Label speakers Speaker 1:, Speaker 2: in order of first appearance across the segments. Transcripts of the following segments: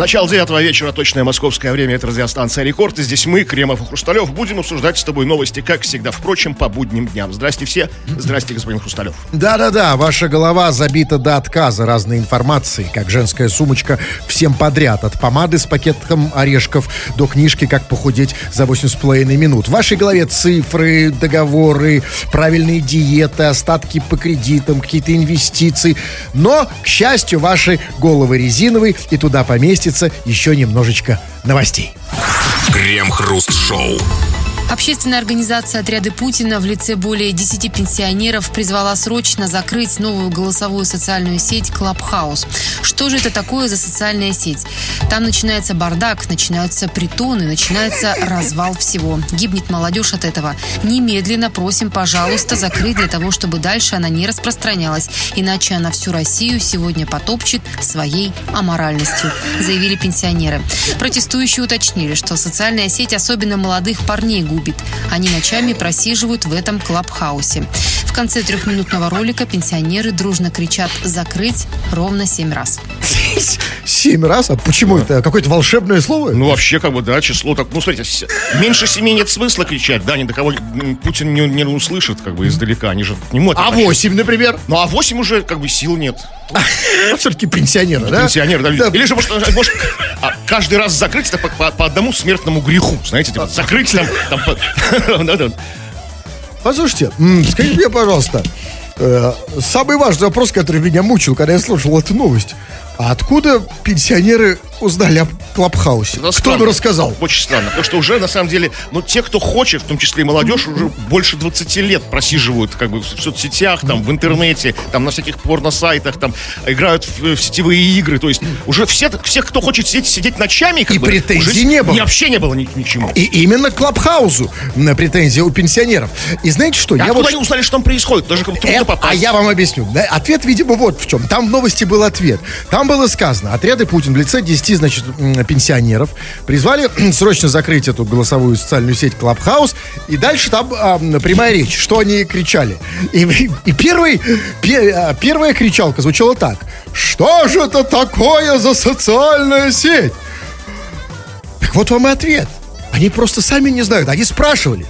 Speaker 1: Начало девятого вечера, точное московское время, это радиостанция «Рекорд». И здесь мы, Кремов и Хрусталев, будем обсуждать с тобой новости, как всегда, впрочем, по будним дням. Здрасте все. Здрасте, господин Хрусталев.
Speaker 2: Да-да-да, ваша голова забита до отказа разной информации, как женская сумочка всем подряд. От помады с пакетом орешков до книжки «Как похудеть за 8,5 минут». В вашей голове цифры, договоры, правильные диеты, остатки по кредитам, какие-то инвестиции. Но, к счастью, ваши головы резиновые, и туда поместится еще немножечко новостей.
Speaker 3: Крем-хруст-шоу.
Speaker 4: Общественная организация «Отряды Путина» в лице более 10 пенсионеров призвала срочно закрыть новую голосовую социальную сеть «Клабхаус». Что же это такое за социальная сеть? Там начинается бардак, начинаются притоны, начинается развал всего. Гибнет молодежь от этого. Немедленно просим, пожалуйста, закрыть для того, чтобы дальше она не распространялась. Иначе она всю Россию сегодня потопчет своей аморальностью, заявили пенсионеры. Протестующие уточнили, что социальная сеть особенно молодых парней губит губит. Они ночами просиживают в этом клабхаусе. В конце трехминутного ролика пенсионеры дружно кричат «закрыть» ровно семь раз.
Speaker 2: Семь раз? А почему это? Какое-то волшебное слово?
Speaker 1: Ну, вообще, как бы, да, число так, ну, смотрите, с- меньше семи нет смысла кричать, да, ни до кого Путин не, не услышит, как бы, издалека, они же к нему это
Speaker 2: А
Speaker 1: обращаются.
Speaker 2: восемь, например?
Speaker 1: Ну, а восемь уже, как бы, сил нет.
Speaker 2: Все-таки пенсионеры, да?
Speaker 1: Пенсионер, да.
Speaker 2: Да.
Speaker 1: Или же, может, а, каждый раз закрыть это по, одному смертному греху, знаете, типа, закрыть там, там, по- да, да.
Speaker 2: Послушайте, скажите мне, пожалуйста, э, самый важный вопрос, который меня мучил, когда я слушал эту новость. А откуда пенсионеры узнали о Клабхаусе?
Speaker 1: Это
Speaker 2: Кто
Speaker 1: странно.
Speaker 2: им рассказал?
Speaker 1: Очень странно, потому что уже, на самом деле, ну, те, кто хочет, в том числе и молодежь, уже больше 20 лет просиживают, как бы, в соцсетях, там, в интернете, там, на всяких порно-сайтах, там, играют в, в сетевые игры, то есть уже все, все кто хочет сидеть, сидеть ночами, как
Speaker 2: И
Speaker 1: бы,
Speaker 2: претензий
Speaker 1: уже
Speaker 2: не было.
Speaker 1: И вообще не было ни, ничему.
Speaker 2: И именно к Клабхаусу на претензии у пенсионеров. И знаете что?
Speaker 1: А
Speaker 2: я
Speaker 1: откуда
Speaker 2: вот
Speaker 1: они узнали, что там происходит? Даже как трудно
Speaker 2: Это-
Speaker 1: попасть.
Speaker 2: а я вам объясню. Ответ, видимо, вот в чем. Там в новости был ответ. Там было сказано, отряды Путин в лице 10, значит, пенсионеров призвали срочно закрыть эту голосовую социальную сеть Клабхаус. И дальше там а, прямая речь, что они кричали. И, и первый, пе- а, первая кричалка звучала так. Что же это такое за социальная сеть? Так вот вам и ответ. Они просто сами не знают. Они спрашивали,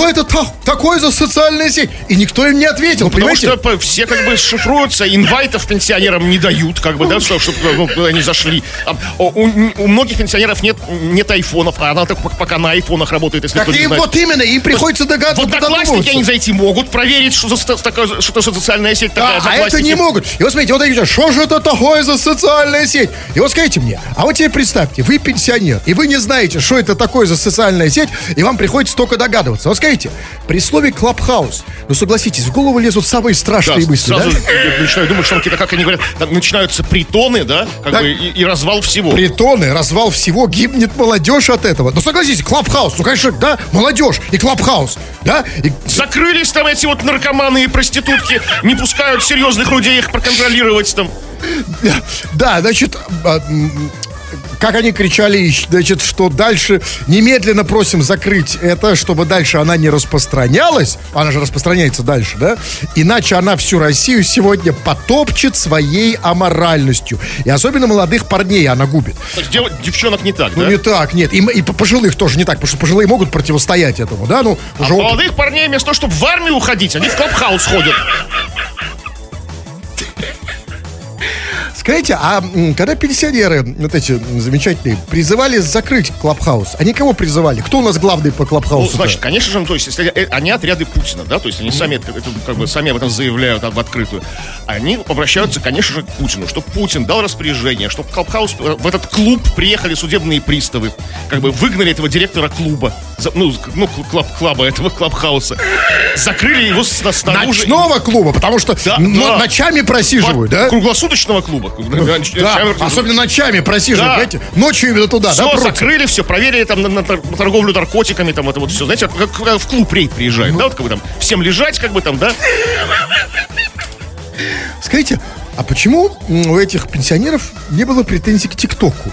Speaker 2: что это та- такое за социальная сеть? И никто им не ответил,
Speaker 1: Ну, потому
Speaker 2: понимаете?
Speaker 1: что по- все как бы шифруются, инвайтов пенсионерам не дают, как бы, да, чтобы, чтобы они зашли. А, у, у- многих пенсионеров нет, нет айфонов, а она так пока- на айфонах работает, если
Speaker 2: Так
Speaker 1: кто не
Speaker 2: им
Speaker 1: знает.
Speaker 2: вот именно, им приходится догадываться.
Speaker 1: Одноклассники
Speaker 2: додумываться.
Speaker 1: они зайти могут, проверить, что за, такая- что социальная сеть такая.
Speaker 2: Да, а это
Speaker 1: Одноклассники.
Speaker 2: не могут. И вот смотрите, вот они говорят, что же это такое за социальная сеть? И вот скажите мне, а вот теперь представьте, вы пенсионер, и вы не знаете, что это такое за социальная сеть, и вам приходится только догадываться. Вот скажите, при слове «клабхаус», ну согласитесь, в голову лезут самые
Speaker 1: Да,
Speaker 2: страшные мысли,
Speaker 1: сразу
Speaker 2: да?
Speaker 1: я начинаю думать, что там какие-то, как они говорят, там начинаются притоны, да, как
Speaker 2: Так.
Speaker 1: бы, и, и развал всего.
Speaker 2: Притоны, развал всего, гибнет молодежь от этого. Ну согласитесь, клабхаус, ну конечно, да, молодежь и клабхаус, да? И
Speaker 1: Закрылись там эти вот наркоманы и проститутки, не пускают серьезных людей их проконтролировать там.
Speaker 2: Да, значит, а, как они кричали, значит, что дальше немедленно просим закрыть это, чтобы дальше она не распространялась. Она же распространяется дальше, да? Иначе она всю Россию сегодня потопчет своей аморальностью. И особенно молодых парней она губит.
Speaker 1: То есть дев- девчонок не так,
Speaker 2: Ну
Speaker 1: да?
Speaker 2: не так, нет. И, и по- пожилых тоже не так, потому что пожилые могут противостоять этому, да? Ну,
Speaker 1: А
Speaker 2: уже
Speaker 1: молодых парней вместо того, чтобы в армию уходить, они в клабхаус ходят.
Speaker 2: Скажите, а когда пенсионеры, вот эти замечательные, призывали закрыть Клабхаус, они кого призывали? Кто у нас главный по
Speaker 1: Ну,
Speaker 2: Клабхаусу?
Speaker 1: значит, конечно же, ну, то есть, если э, они отряды Путина, да, то есть они сами, это, как бы, сами об этом заявляют в открытую, они обращаются, конечно же, к Путину, чтобы Путин дал распоряжение, чтобы Clubhouse, э, в этот клуб приехали судебные приставы, как бы выгнали этого директора клуба, ну, ну, club, club а этого Clubhouse а, закрыли его снаружи.
Speaker 2: Ночного клуба, потому что
Speaker 1: да.
Speaker 2: ночами просиживают, да?
Speaker 1: Круглосуточного клуба.
Speaker 2: Особенно ночами просиживают, знаете? Ночью именно туда,
Speaker 1: Все, закрыли, все, проверили там на, на тор- на торговлю наркотиками, там это вот все, знаете, как, в клуб рейд приезжает, да, вот как бы там всем лежать, как бы там, да,
Speaker 2: Скажите, а почему у этих пенсионеров не было претензий к ТикТоку?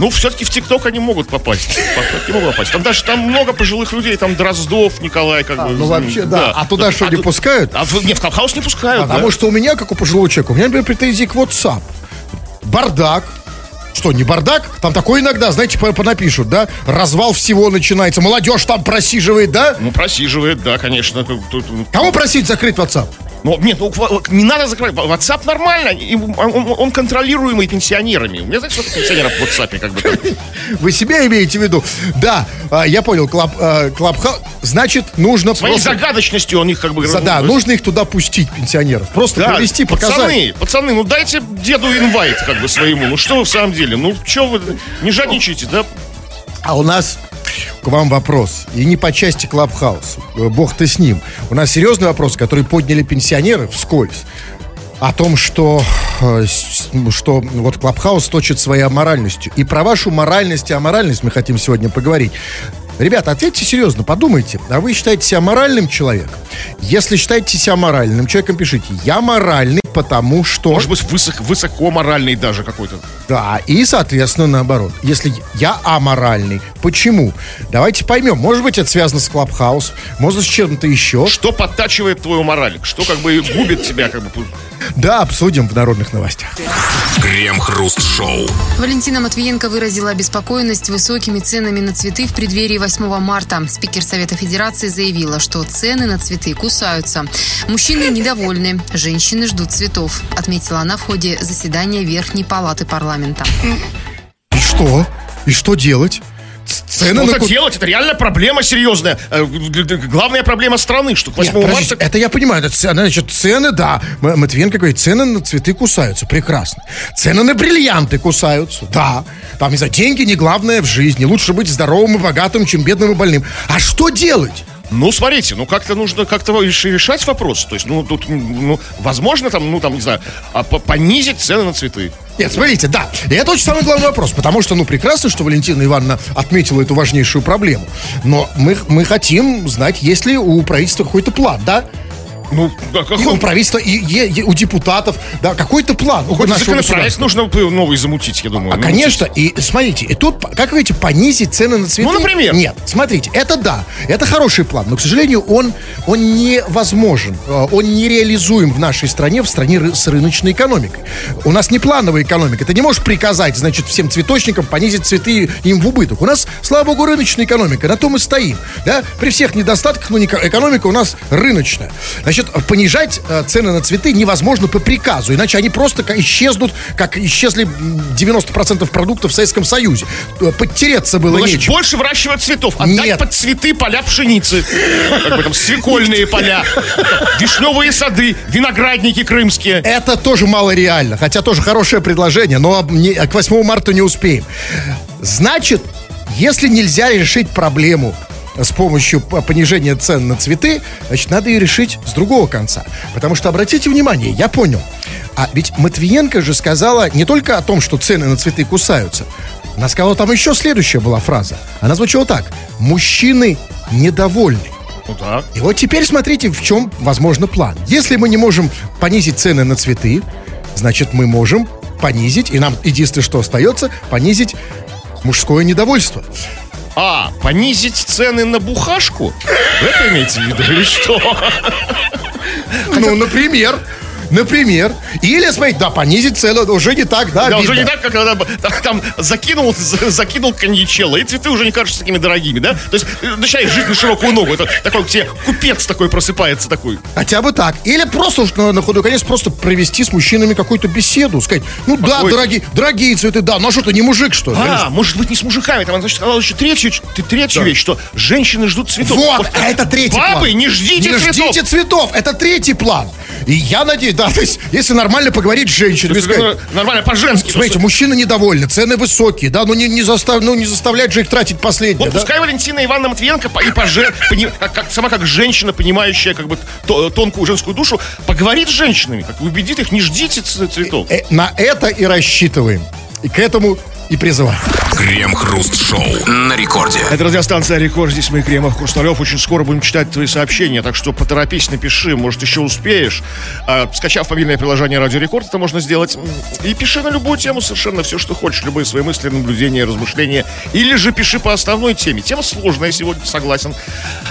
Speaker 1: Ну, все-таки в ТикТок они могут попасть. Не могут попасть. Там даже там много пожилых людей, там Дроздов, Николай, как бы.
Speaker 2: Ну, вообще, да. А туда что, не
Speaker 1: тут-
Speaker 2: пускают?
Speaker 1: А в- нет, в Клабхаус не пускают.
Speaker 2: Потому
Speaker 1: да.
Speaker 2: что у меня, как у пожилого человека, у меня, например, претензии к WhatsApp. Бардак. Что, не бардак? Там такое иногда, знаете, по- понапишут, да? Развал всего начинается. Молодежь там просиживает, да?
Speaker 1: Ну, просиживает, да, конечно. Тут-
Speaker 2: Кого просить закрыть WhatsApp?
Speaker 1: Ну, нет, ну, не надо закрывать. WhatsApp нормально. и Он, он- он контролируемый пенсионерами. У меня, знаете, сколько пенсионеров в WhatsApp, как бы там.
Speaker 2: Вы себя имеете в виду? Да, а, я понял, клаб, а, клабхаус. Значит, нужно
Speaker 1: Своей
Speaker 2: просто...
Speaker 1: загадочностью он их как бы...
Speaker 2: За- Да,
Speaker 1: ну,
Speaker 2: нужно их туда пустить, пенсионеров. Просто
Speaker 1: Да,
Speaker 2: провести, показать.
Speaker 1: пацаны, пацаны, ну дайте деду invite как бы своему. Ну что вы в самом деле? Ну что вы, не жадничайте, да?
Speaker 2: А у нас к вам вопрос. И не по части Clubhouse. Э, Бог ты с ним. У нас серьезный вопрос, который подняли пенсионеры вскользь. О том, что, э, что вот Clubhouse точит своей аморальностью. И про вашу моральность и аморальность мы хотим сегодня поговорить. Ребята, ответьте серьезно, подумайте. А вы считаете себя моральным человеком? Если считаете себя моральным человеком, пишите. Я моральный, потому что...
Speaker 1: Может быть, высоко, высоко моральный даже какой-то.
Speaker 2: Да, и, соответственно, наоборот. Если я аморальный, почему? Давайте поймем. Может быть, это связано с Клабхаус, может, с чем-то еще.
Speaker 1: Что подтачивает твою мораль? Что как бы губит тебя как бы?
Speaker 2: Да, обсудим в народных новостях.
Speaker 3: Крем-хруст-шоу.
Speaker 4: Валентина Матвиенко выразила обеспокоенность высокими ценами на цветы в преддверии 8 марта. Спикер Совета Федерации заявила, что цены на цветы кусаются. Мужчины недовольны, женщины ждут цветов, отметила она в ходе заседания Верхней Палаты парламента.
Speaker 2: И что? И что делать? Цены
Speaker 1: Что-то
Speaker 2: ку-
Speaker 1: делать, это реально проблема серьезная. Э, Главная проблема страны, что к 8
Speaker 2: Нет,
Speaker 1: марта...
Speaker 2: это я понимаю, это значит, цены, да. Матвиенко говорит, цены на цветы кусаются, прекрасно. Цены на бриллианты кусаются, да. Там, не знаю, деньги не главное в жизни. Лучше быть здоровым и богатым, чем бедным и больным. А что делать?
Speaker 1: Ну, смотрите, ну как-то нужно как-то реш- решать вопрос. То есть, ну, тут, ну, возможно, там, ну, там, не знаю, а, по- понизить цены на цветы.
Speaker 2: Нет, смотрите, да. И это очень самый главный вопрос, потому что, ну, прекрасно, что Валентина Ивановна отметила эту важнейшую проблему. Но мы, мы хотим знать, есть ли у правительства какой-то план, да?
Speaker 1: Ну, да,
Speaker 2: И у правительства, и, и- и у депутатов, да, какой-то план. у
Speaker 1: Какой-то
Speaker 2: нашего
Speaker 1: законопроект нужно новый замутить, я думаю.
Speaker 2: А,
Speaker 1: Ну,
Speaker 2: конечно, и смотрите, и тут, как вы видите, понизить цены на цветы.
Speaker 1: Ну, например?
Speaker 2: Нет, смотрите, это да, это хороший план, но, к сожалению, он, он невозможен, э, он нереализуем в нашей стране, в стране с рыночной экономикой. У нас не плановая экономика, ты не можешь приказать, значит, всем цветочникам понизить цветы им в убыток. У нас, слава богу, рыночная экономика, на том и стоим, да, при всех недостатках, но не- экономика у нас рыночная. Значит, понижать э, цены на цветы невозможно по приказу, иначе они просто исчезнут, как исчезли м, 90% продуктов в Советском Союзе. Э, Подтереться было
Speaker 1: Ну, значит,
Speaker 2: нечем.
Speaker 1: больше выращивать цветов, отдать
Speaker 2: Нет.
Speaker 1: под цветы поля пшеницы, как бы там свекольные поля, вишневые сады, виноградники крымские.
Speaker 2: Это тоже мало реально, хотя тоже хорошее предложение, но к 8 марта не успеем. Значит, если нельзя решить проблему с помощью понижения цен на цветы, значит, надо ее решить с другого конца. Потому что, обратите внимание, я понял, а ведь Матвиенко же сказала не только о том, что цены на цветы кусаются, она сказала, там еще следующая была фраза. Она звучала так. Мужчины недовольны.
Speaker 1: Ну да.
Speaker 2: И вот теперь смотрите, в чем, возможно, план. Если мы не можем понизить цены на цветы, значит, мы можем понизить, и нам единственное, что остается, понизить мужское недовольство.
Speaker 1: А, понизить цены на бухашку? Вы это имеете в виду или что?
Speaker 2: Ну, например, например. Или, смотрите, да, понизить цены уже не так, да,
Speaker 1: Да, уже
Speaker 2: обидно.
Speaker 1: не так, как когда там, закинул, за- закинул коньячелло, и цветы уже не кажутся такими дорогими, да? То есть э, начинаешь жить на широкую ногу. Это такой тебе купец такой просыпается такой.
Speaker 2: Хотя бы так. Или просто уж на, на ходу конец просто провести с мужчинами какую-то беседу. Сказать, ну да,
Speaker 1: Какой?
Speaker 2: дорогие, дорогие цветы, да, а что ты не мужик, что ли?
Speaker 1: А, может быть, не с мужиками. Там, значит, сказала еще третью, ты- третью вещь, что женщины ждут цветов.
Speaker 2: Вот, а это третий план.
Speaker 1: Бабы, не ждите
Speaker 2: не
Speaker 1: цветов.
Speaker 2: ждите цветов. Это третий план. И я надеюсь, да, то есть, если нормально поговорить с
Speaker 1: есть,
Speaker 2: сказать,
Speaker 1: ну, Нормально, по-женски.
Speaker 2: смотрите, мужчины недовольны, цены высокие, да, ну не, не, застав, ну, не заставлять же их тратить последнее,
Speaker 1: Вот
Speaker 2: да?
Speaker 1: пускай Валентина Ивановна Матвиенко по- и поже, пони- как, как- сама как женщина, понимающая как бы то- тонкую женскую душу, поговорит с женщинами, как убедит их, не ждите цветов.
Speaker 2: Э, на это и рассчитываем. И к этому и призываем.
Speaker 3: Крем-хруст-шоу на рекорде.
Speaker 1: Это радиостанция «Рекорд». Здесь мы, Кремов, Хрусталев. Очень скоро будем читать твои сообщения, так что поторопись, напиши, может, еще успеешь. А, скачав мобильное приложение «Радио Рекорд», это можно сделать. И пиши на любую тему совершенно все, что хочешь. Любые свои мысли, наблюдения, размышления. Или же пиши по основной теме. Тема сложная сегодня, согласен.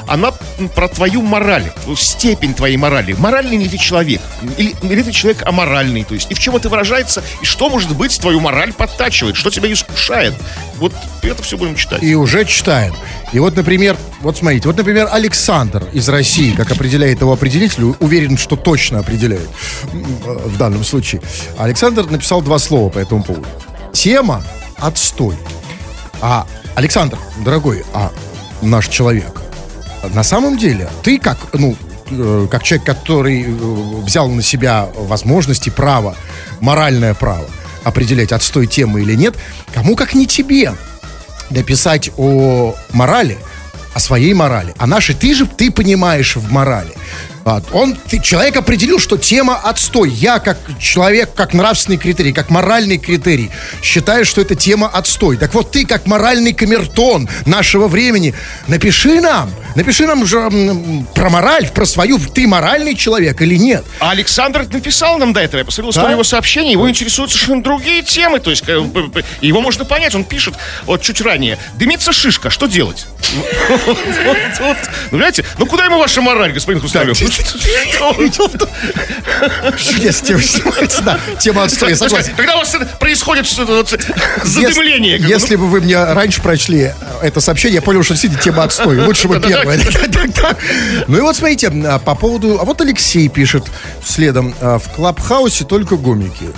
Speaker 1: Она про твою мораль, степень твоей морали. Моральный ли ты человек? Или, или ты человек аморальный? То есть, и в чем это выражается? И что, может быть, твою мораль подтачивает? Что искушает? Вот это все будем читать.
Speaker 2: И уже читаем. И вот, например, вот смотрите, вот, например, Александр из России, как определяет его определитель, уверен, что точно определяет в данном случае. Александр написал два слова по этому поводу. Тема «Отстой». А, Александр, дорогой, а наш человек, на самом деле, ты как, ну, э, как человек, который э, взял на себя возможности, право, моральное право определять, отстой темы или нет, кому как не тебе написать о морали, о своей морали. А нашей ты же, ты понимаешь в морали. Он, ты, человек определил, что тема отстой. Я, как человек, как нравственный критерий, как моральный критерий, считаю, что эта тема отстой. Так вот, ты, как моральный камертон нашего времени, напиши нам, напиши нам же про мораль, про свою, ты моральный человек или нет.
Speaker 1: А Александр написал нам до этого, я посмотрел
Speaker 2: Да?
Speaker 1: его сообщений, его интересуют совершенно другие темы, то есть э, его можно понять, он пишет, вот чуть ранее, дымится шишка, что делать? Ну, знаете, ну куда ему ваша мораль, господин Хрусталев?
Speaker 2: Чудес тема снимается, да, тема отстой, я согласен.
Speaker 1: Когда у вас происходит задымление, бы, ну,
Speaker 2: Если бы вы мне раньше прочли это сообщение, я понял, что действительно тема отстой. Лучше бы первое. Ну и вот смотрите, а, по поводу... А вот Алексей пишет следом. а, В Клабхаусе только гомики.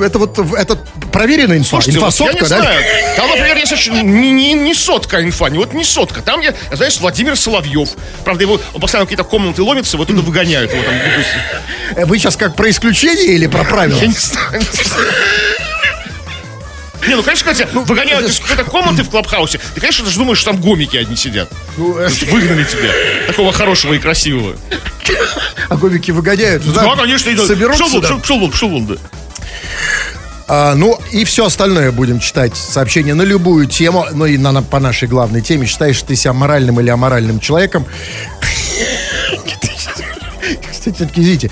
Speaker 2: Это вот это проверенная инфа.
Speaker 1: Слушайте,
Speaker 2: Инфа
Speaker 1: вот я не
Speaker 2: да?
Speaker 1: знаю. Там, например, есть не, не, не сотка инфа, не вот не сотка. Там, я, знаешь, Владимир Соловьев. Правда, его он постоянно какие-то комнаты ломится, его туда выгоняют. Его там, ну,
Speaker 2: Э, Вы сейчас как про исключение или про правила?
Speaker 1: я не знаю. Не, ну, конечно, когда тебя выгоняют из какой-то комнаты в Клабхаусе, ты, конечно, даже думаешь, что там гомики одни сидят.
Speaker 2: Ну, э,
Speaker 1: Выгнали тебя. Такого хорошего и красивого.
Speaker 2: А гомики выгоняют.
Speaker 1: Да, конечно, идут.
Speaker 2: Соберутся,
Speaker 1: Пшел вон,
Speaker 2: А, ну и все остальное будем читать сообщения на любую тему, ну и на, на- по нашей главной теме. Считаешь ты себя моральным или аморальным человеком? Кстати, все-таки, извините,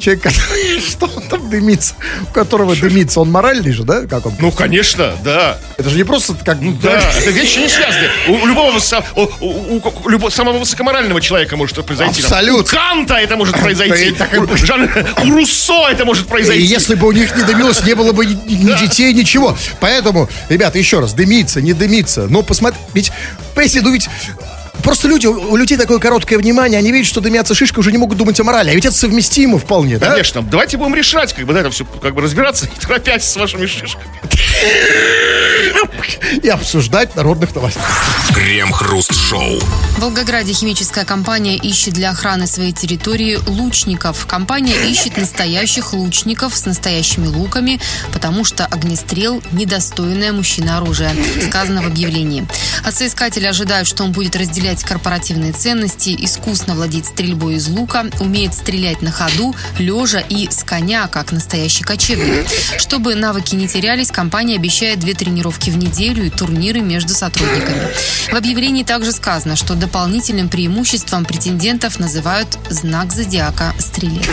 Speaker 2: человек, который, что он там дымится, у которого дымится, он моральный же, да? Как он?
Speaker 1: Ну, конечно, да.
Speaker 2: Это же не просто как... Ну,
Speaker 1: Да, это вещи не связаны. У, любого у, у- у- любого самого высокоморального человека может это произойти.
Speaker 2: Абсолютно.
Speaker 1: У Канта это может произойти. У, Жан- у Руссо это может
Speaker 2: И
Speaker 1: произойти.
Speaker 2: если бы у них не дымилось, не было бы ни, ни детей, ничего. Поэтому, ребята, еще раз, дымиться, не дымиться. Но посмотри, ведь, понимаете, ну ведь Просто люди, у людей такое короткое внимание, они видят, что дымятся шишка, уже не могут думать о морали. А ведь это совместимо вполне, да?
Speaker 1: Конечно, давайте будем решать, как бы на это все как бы разбираться, не торопясь с вашими шишками.
Speaker 2: И обсуждать народных новостей.
Speaker 3: Крем-хруст-шоу.
Speaker 4: В Волгограде химическая компания ищет для охраны своей территории лучников. Компания ищет настоящих лучников с настоящими луками, потому что огнестрел – недостойное мужчина оружия, сказано в объявлении. От соискателя ожидают, что он будет разделять корпоративные ценности, искусно владеть стрельбой из лука, умеет стрелять на ходу, лежа и с коня, как настоящий кочевник. Чтобы навыки не терялись, компания обещает две тренировки в неделю и турниры между сотрудниками. В объявлении также сказано, что дополнительным преимуществом претендентов называют знак зодиака «Стрелец».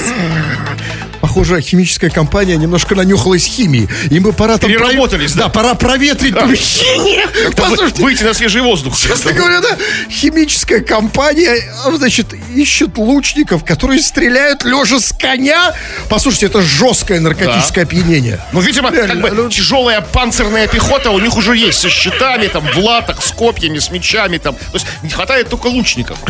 Speaker 2: Похоже, химическая компания немножко нанюхалась химии. Им бы пора там...
Speaker 1: Переработались,
Speaker 2: Да,
Speaker 1: да.
Speaker 2: пора проветрить помещение.
Speaker 1: Как-то вы-
Speaker 2: Послушайте,
Speaker 1: выйти на свежий воздух.
Speaker 2: Честно говоря, да, химическая компания, а, значит, ищет лучников, которые стреляют лежа с коня. Послушайте, это жесткое наркотическое опьянение.
Speaker 1: Ну, видимо, как бы
Speaker 2: ну-
Speaker 1: тяжелая панцирная пихота у них уже есть со щитами, там, в латах, с копьями, с мечами, там. То есть не хватает только лучников.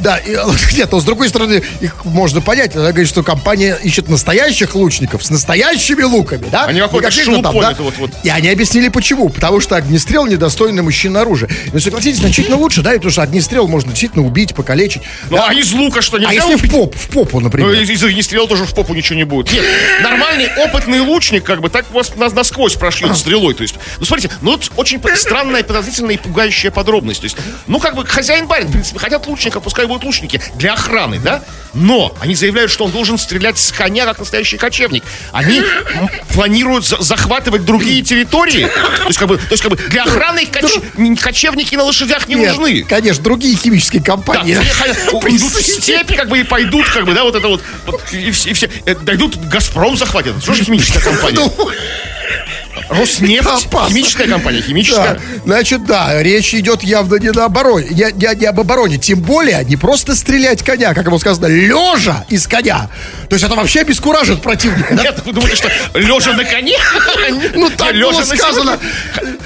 Speaker 2: Да, а, нет, но с другой стороны, их можно понять. Она говорит, что компания ищет настоящих лучников с настоящими луками, да?
Speaker 1: Они какой-то
Speaker 2: Не каких-то
Speaker 1: шелупонь, это вот- вот.
Speaker 2: И они объяснили, почему. Потому что огнестрел недостойный мужчина оружия. Но согласитесь, значительно лучше, да, потому что огнестрел можно действительно убить, покалечить.
Speaker 1: Ну,
Speaker 2: Да.
Speaker 1: а из лука что,
Speaker 2: А
Speaker 1: нельзя
Speaker 2: если
Speaker 1: убить?
Speaker 2: в поп, в попу,
Speaker 1: Ну,
Speaker 2: например?
Speaker 1: из, из огнестрела тоже в попу ничего не будет. Нет, нормальный опытный лучник, как бы, так вас нас насквозь прошьет стрелой. То есть, ну смотрите, ну вот очень странная, подозрительная и пугающая подробность. То есть, ну как бы хозяин барин, в принципе, хотят лучника, пускай будут лучники для охраны, да? Но они заявляют, что он должен стрелять с коня, как настоящий кочевник. Они планируют за- захватывать другие территории. То есть, как бы, то есть, как бы для охраны коч- кочевники на лошадях не
Speaker 2: Нет,
Speaker 1: нужны.
Speaker 2: конечно, другие химические
Speaker 1: Да,
Speaker 2: компании.
Speaker 1: ходят, уйдут в степь, как бы, и пойдут, как бы, да, вот это вот, и все, и все, э, дойдут, Газпром захватят. Что же химическая компания?
Speaker 2: Ну,
Speaker 1: Роснефть, химическая компания,
Speaker 2: Да,
Speaker 1: химическая.
Speaker 2: значит, да, речь идет явно не, на обороне, не, не- не об обороне. Тем более, не просто стрелять коня, как ему сказано, лежа из коня. То есть это вообще обескуражит противника. да?
Speaker 1: Нет, вы думаете, что лежа на коне?
Speaker 2: Ну, так
Speaker 1: Лежа
Speaker 2: было сказано.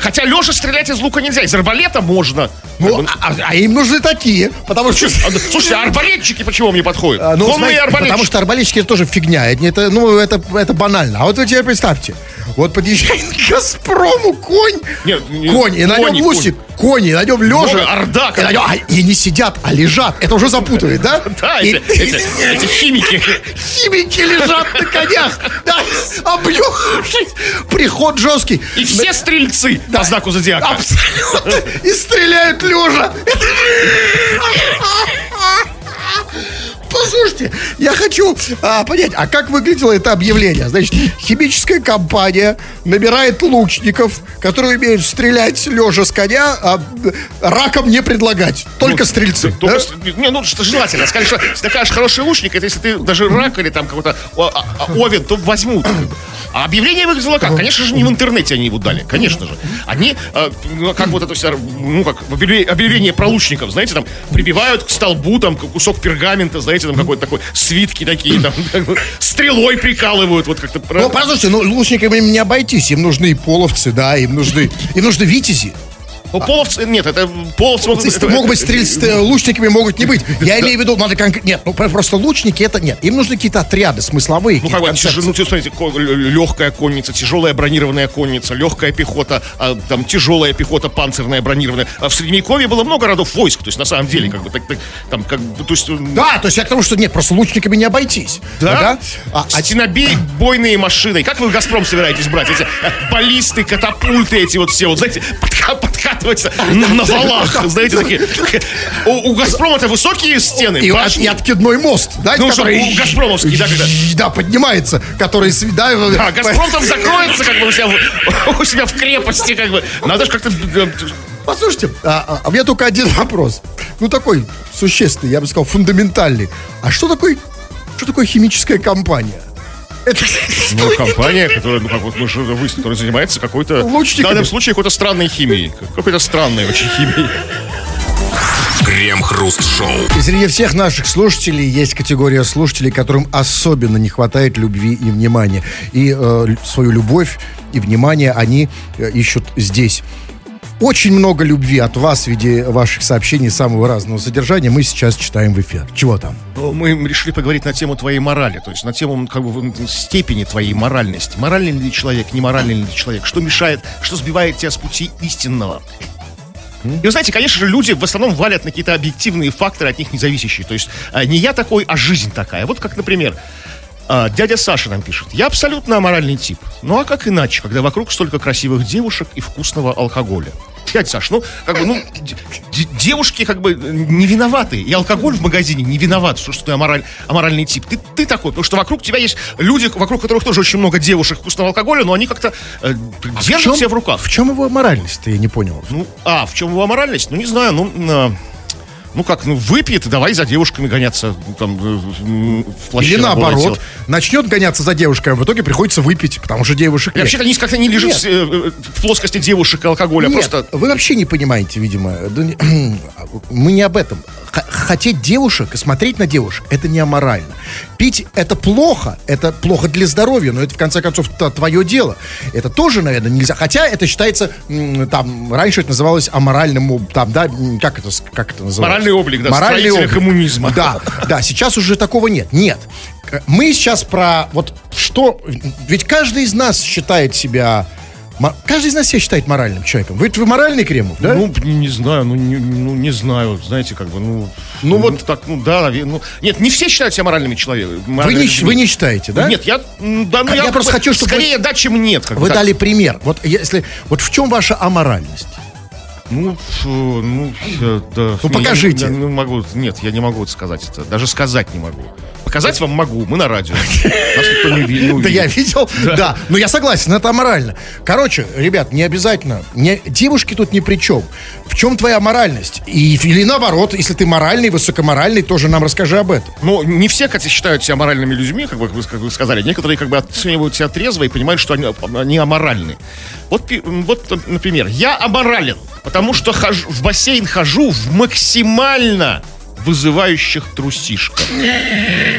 Speaker 1: Хотя лежа стрелять из лука нельзя, из арбалета можно.
Speaker 2: Ну, а, а им нужны такие, потому что...
Speaker 1: А, да, Слушайте, а арбалетчики почему вам не подходят?
Speaker 2: Ну,
Speaker 1: Конные арбалетчики.
Speaker 2: потому что арбалетчики это тоже фигня. Это, ну, это, это банально. А вот вы теперь представьте. Вот подъезжает к Газпрому конь.
Speaker 1: Нет, не-
Speaker 2: конь. И на нем лучник. Кони, и на нем лежа.
Speaker 1: Орда,
Speaker 2: И, на нем- а, и не сидят, а лежат. Это уже запутывает, да?
Speaker 1: Да,
Speaker 2: И-
Speaker 1: эти, эти- эти химики.
Speaker 2: Химики лежат на конях, да, обнюхавшись. Приход жесткий.
Speaker 1: И все стрельцы по знаку зодиака.
Speaker 2: Абсолютно. И стреляют лежа. Послушайте, я хочу а, понять, а как выглядело это объявление? Значит, химическая компания набирает лучников, которые умеют стрелять лежа с коня, а раком не предлагать. Только стрельцы.
Speaker 1: Только
Speaker 2: да?
Speaker 1: с- Не, ну что желательно. Сказать, что если такая же хороший лучник, это если ты даже рак или там какой-то а- а- овен, то возьмут. А объявление выглядело как? Конечно же, не в интернете они его дали. Конечно же. Они, э, ну, как вот это все, ну, как объявле- объявление про лучников, знаете, там, прибивают к столбу, там, кусок пергамента, знаете, там, какой-то такой, свитки такие, там, стрелой прикалывают, вот как-то.
Speaker 2: Ну, послушайте, ну, лучникам им не обойтись. Им нужны и половцы, да, им нужны, им нужны витязи.
Speaker 1: Ну, половцы, нет, это половцы... могут- это-
Speaker 2: могут быть стрель- э, лучниками, могут не быть. Я имею в виду, надо конкретно... Нет, ну про- просто лучники это нет. Им нужны какие-то отряды смысловые.
Speaker 1: Ну, как бы, ну, смотрите, легкая конница, тяжелая бронированная конница, легкая пехота, а, там, тяжелая пехота, панцирная, бронированная. А в Средневековье было много родов войск, то есть, на самом деле, как бы, так, так, там, как бы, то есть... м,
Speaker 2: Да, то есть я к тому, что нет, просто лучниками не обойтись.
Speaker 1: Да?
Speaker 2: А,
Speaker 1: А стенобей, бойные машины. Как вы «Газпром» собираетесь брать? Эти э, баллисты, катапульты эти вот все, вот, знаете, подка- подкатываются на, на валах, знаете, такие. У, «Газпрома»-то высокие стены,
Speaker 2: и, откидной мост, да,
Speaker 1: Ну, что, у «Газпромовский», да, когда-
Speaker 2: Да, поднимается, который... с- Да,
Speaker 1: Газпром там закроется, как бы у себя, в, у себя в крепости, как бы. Надо же как-то. э,
Speaker 2: Послушайте, а, а, а у меня только один вопрос. Ну, такой существенный, я бы сказал, фундаментальный. А что такое, что такое химическая компания? Это
Speaker 1: Ну, компания, которая, ну, как вот мы же выяснили, которая занимается какой-то, в данном случае, какой-то странной химией. Какой-то странной очень химией.
Speaker 3: Крем-хруст-шоу.
Speaker 2: И среди всех наших слушателей есть категория слушателей, которым особенно не хватает любви и внимания. И э, свою любовь и внимание они э, ищут здесь. Очень много любви от вас в виде ваших сообщений самого разного содержания мы сейчас читаем в эфир. Чего там?
Speaker 1: Ну, Мы решили поговорить на тему твоей морали, то есть на тему как бы, степени твоей моральности. Моральный ли человек, неморальный ли человек, что мешает, что сбивает тебя с пути истинного. И вы знаете, конечно же, люди в основном валят на какие-то объективные факторы, от них не зависящие. То есть а, не я такой, а жизнь такая. Вот как, например, а, дядя Саша нам пишет. Я абсолютно аморальный тип. Ну а как иначе, когда вокруг столько красивых девушек и вкусного алкоголя? Дядя Саш, ну, как бы, ну, девушки, как бы, не виноваты. И алкоголь в магазине не виноват, что, что ты амораль, аморальный тип. Ты, ты такой, потому что вокруг тебя есть люди, вокруг которых тоже очень много девушек вкусного алкоголя, но они как-то э, держат себя в руках.
Speaker 2: В чем его моральность-то, я не понял.
Speaker 1: Ну, а, в чем его аморальность? Ну, не знаю, ну, а, ну как, ну, выпьет, давай за девушками гоняться, ну, там, э, в плаще
Speaker 2: Или наоборот,
Speaker 1: тело.
Speaker 2: начнет гоняться за девушкой, а в итоге приходится выпить, потому что девушек
Speaker 1: И
Speaker 2: нет.
Speaker 1: вообще-то они как-то не лежит
Speaker 2: Нет.
Speaker 1: в, э, в плоскости девушек и алкоголя,
Speaker 2: Нет,
Speaker 1: просто...
Speaker 2: вы вообще не понимаете, видимо. Мы не об этом. Хотеть девушек и смотреть на девушек – это не аморально. Пить – это плохо, это плохо для здоровья, но это, в конце концов, твое дело. Это тоже, наверное, нельзя. Хотя это считается, там, раньше это называлось аморальным, там, да, как это, как это называлось?
Speaker 1: Моральный облик, да,
Speaker 2: Моральный облик.
Speaker 1: коммунизма.
Speaker 2: Да, да, сейчас уже такого нет. Нет. Мы сейчас про вот что... Ведь каждый из нас считает себя Каждый из нас себя считает моральным человеком. Вы, вы моральный Кремов, да?
Speaker 1: Ну, не, знаю, ну не, ну, не знаю, знаете, как бы, ну...
Speaker 2: Ну, вот-
Speaker 1: так, ну, да, ну... Нет, не все считают себя моральными человеками.
Speaker 2: вы, не, вы не считаете, да?
Speaker 1: Нет, я... Да, ну,
Speaker 2: Я
Speaker 1: как
Speaker 2: просто
Speaker 1: бы
Speaker 2: хочу, чтобы вы-
Speaker 1: Скорее да, чем нет. Как
Speaker 2: Вы
Speaker 1: так.
Speaker 2: дали пример. Вот если, вот в чем ваша аморальность?
Speaker 1: Ну, ну, да.
Speaker 2: Ну,
Speaker 1: я
Speaker 2: покажите.
Speaker 1: не- я не могу, нет, я не могу сказать это. Даже сказать не могу. Показать вам могу, мы на радио. Нас никто не ви- не
Speaker 2: Да я видел, да. Но я согласен, это аморально. Короче, ребят, не обязательно. Девушки тут ни при чем. В чем твоя моральность? Или наоборот, если ты моральный, высокоморальный, тоже нам расскажи об этом.
Speaker 1: Ну, не все, кстати, считают себя моральными людьми, как вы, сказали. Некоторые как бы оценивают себя трезво и понимают, что они, аморальны. Вот, вот, например, я аморален, потому что хожу, в бассейн хожу в максимально вызывающих трусишках.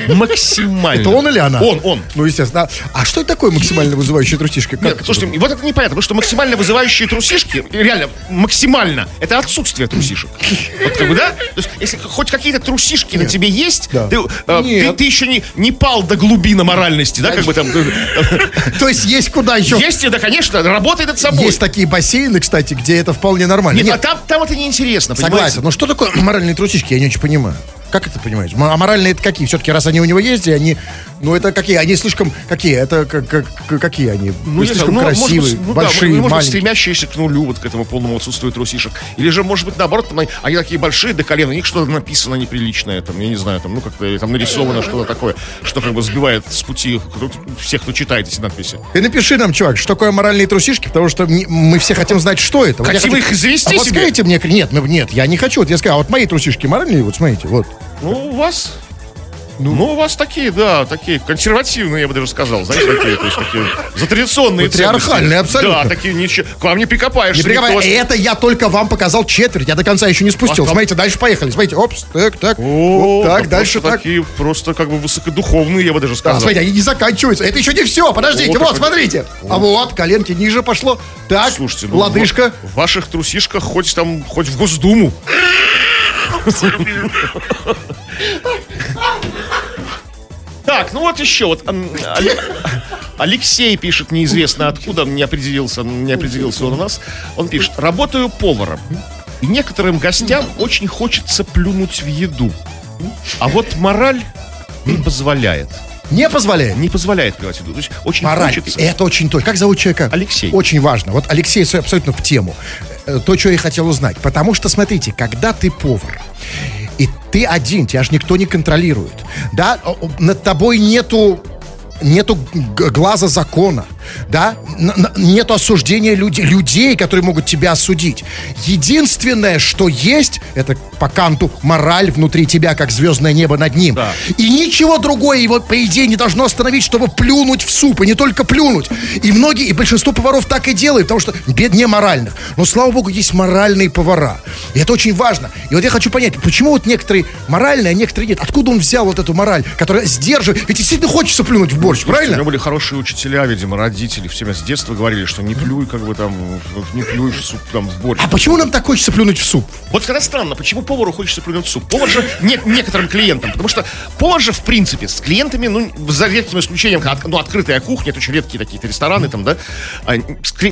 Speaker 1: Максимально.
Speaker 2: Это он или она?
Speaker 1: Он, он.
Speaker 2: Ну, естественно. А, что это такое максимально вызывающая трусишка? Как
Speaker 1: Нет, слушайте, вот это непонятно, потому что максимально вызывающие трусишки, реально, максимально, это отсутствие трусишек. Вот как бы, да? То есть, если хоть какие-то трусишки на тебе есть,
Speaker 2: Да.
Speaker 1: ты, э,
Speaker 2: Нет.
Speaker 1: ты, ты еще не, не пал до глубины моральности, да, как бы там.
Speaker 2: То есть есть куда еще...
Speaker 1: Есть, да, конечно, работает над собой.
Speaker 2: Есть такие бассейны, кстати, где это вполне нормально.
Speaker 1: Нет,
Speaker 2: Нет,
Speaker 1: а там, там это неинтересно,
Speaker 2: согласен. Но что такое моральные трусишки, я не очень понимаю. Как это понимаете? А моральные это какие? Все-таки раз они у него есть, и они... Ну, это какие? Они слишком... Какие? Это как, как- как- какие они?
Speaker 1: Ну,
Speaker 2: слишком
Speaker 1: не знаю, ну, может
Speaker 2: красивые,
Speaker 1: быть, ну да,
Speaker 2: большие,
Speaker 1: может быть,
Speaker 2: маленькие.
Speaker 1: стремящиеся к нулю, вот к этому полному отсутствию трусишек. Или же, может быть, наоборот, там, они такие большие до колена, у них что-то написано неприличное, там, я не знаю, там, ну, как-то там нарисовано что-то такое, что как бы сбивает с пути всех, кто читает эти надписи.
Speaker 2: Ты напиши нам, чувак, что такое моральные трусишки, потому что мы все хотим знать, что это. Вот
Speaker 1: Хотим
Speaker 2: хочу-
Speaker 1: их завести
Speaker 2: а вот
Speaker 1: себе?
Speaker 2: скажите мне, нет, ну, нет, я не хочу. Вот я сказал, а вот мои трусишки моральные, вот смотрите, вот.
Speaker 1: Ну, у вас... Ну, у вас такие, да, такие консервативные, я бы даже сказал, знаете, такие, то есть такие затрадиционные
Speaker 2: Патриархальные,
Speaker 1: ценности.
Speaker 2: абсолютно.
Speaker 1: Да, такие ничего, к вам не прикопаешься.
Speaker 2: Не прикопай,
Speaker 1: никто
Speaker 2: это я только вам показал четверть, я до конца еще не спустил.
Speaker 1: А там-
Speaker 2: Смотрите, дальше поехали. Смотрите, опс, так, так,
Speaker 1: О,
Speaker 2: вот так,
Speaker 1: да
Speaker 2: дальше
Speaker 1: просто
Speaker 2: так.
Speaker 1: такие, просто как бы высокодуховные, я бы даже
Speaker 2: Да,
Speaker 1: сказал.
Speaker 2: смотрите, они не заканчиваются. Это еще не все. Подождите,
Speaker 1: Вот
Speaker 2: вот, смотрите. А вот, коленки ниже пошло. Так,
Speaker 1: Слушайте, ну,
Speaker 2: лодыжка.
Speaker 1: В, в ваших трусишках хоть там, хоть в Госдуму. Так, ну вот еще вот Алексей пишет неизвестно откуда, не определился, не определился он у нас. Он пишет: работаю поваром. И некоторым гостям очень хочется плюнуть в еду. А вот мораль не позволяет.
Speaker 2: Не позволяет.
Speaker 1: Не позволяет плевать еду. То есть очень
Speaker 2: Мораль.
Speaker 1: хочется.
Speaker 2: Это очень точно. Как зовут человека?
Speaker 1: Алексей.
Speaker 2: Очень важно. Вот Алексей абсолютно в тему. Э, То, что я хотел узнать. Потому что, смотрите, когда ты повар, ты один, тебя же никто не контролирует, да, над тобой нету нету глаза закона, да, Н- н- нету осуждения людей, людей, которые могут тебя осудить. Единственное, что есть, это по канту мораль внутри тебя, как звездное небо над ним.
Speaker 1: Да.
Speaker 2: И ничего другое его, по идее, не должно остановить, чтобы плюнуть в суп, и не только плюнуть. И многие, и большинство поваров так и делают, потому что беднее моральных. Но, слава богу, есть моральные повара. И это очень важно. И вот я хочу понять, почему вот некоторые моральные, а некоторые нет. Откуда он взял вот эту мораль, которая сдерживает? Ведь действительно хочется плюнуть в борщ,
Speaker 1: У
Speaker 2: правильно?
Speaker 1: меня были хорошие учителя, видимо, родители. Все с детства говорили, что не плюй, как бы там, не плюй в суп, там, в борщ.
Speaker 2: А почему нам так хочется плюнуть в суп?
Speaker 1: Вот когда странно, почему повару хочется плюнуть в суп? Повар же не, некоторым клиентам, потому что повар же, в принципе, с клиентами, ну, за редким исключением, ну, открытая кухня, это очень редкие такие рестораны там, да, а,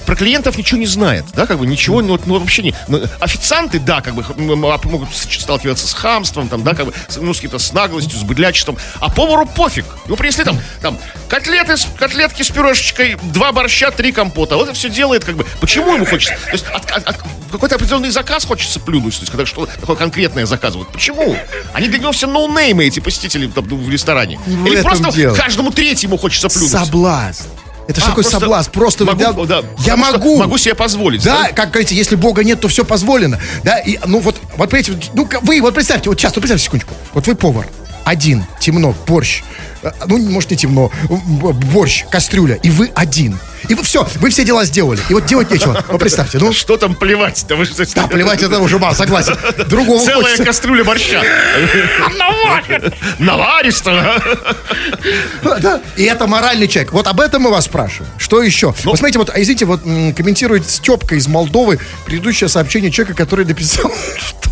Speaker 1: про клиентов ничего не знает, да, как бы ничего, ну, ну, вообще не. ну, официанты, да, как бы м, могут сталкиваться с хамством, там, да, как бы, ну, с каким-то с наглостью, с быдлячеством, а повару пофиг. Ему принесли там, там, котлеты, котлетки с пюрешечкой, два борща, три компота. Вот это все делает, как бы, почему ему хочется? То есть от- от- от- какой-то определенный заказ хочется плюнуть, то есть когда что такое конкретное заказывают. Почему? Они для него все ноунеймы, эти посетители там, в ресторане.
Speaker 2: В
Speaker 1: Или просто
Speaker 2: дело.
Speaker 1: каждому третьему хочется плюнуть.
Speaker 2: Соблазн. Это же
Speaker 1: А,
Speaker 2: такой
Speaker 1: просто
Speaker 2: соблазн. Просто
Speaker 1: могу,
Speaker 2: да,
Speaker 1: да,
Speaker 2: я могу.
Speaker 1: Могу себе позволить.
Speaker 2: Да, как говорите, если Бога нет, то все позволено. Да, и, ну вот, вот понимаете, ну вы вот представьте, вот сейчас, ну представьте секундочку. Вот вы повар, один, темно, борщ. Э, Ну, может, не темно, борщ, кастрюля, и вы один. И вы все, вы все дела сделали. И вот делать нечего. Вот представьте, ну,
Speaker 1: Что там плевать? Да, вы что,
Speaker 2: да, плевать это уже мало, согласен. Другого
Speaker 1: Целая
Speaker 2: хочется.
Speaker 1: кастрюля борща. Наваристо.
Speaker 2: Да, и это моральный человек. Вот об этом мы вас спрашиваем. Что еще? Вот смотрите, вот, а извините, вот комментирует Степка из Молдовы предыдущее сообщение человека, который написал, что,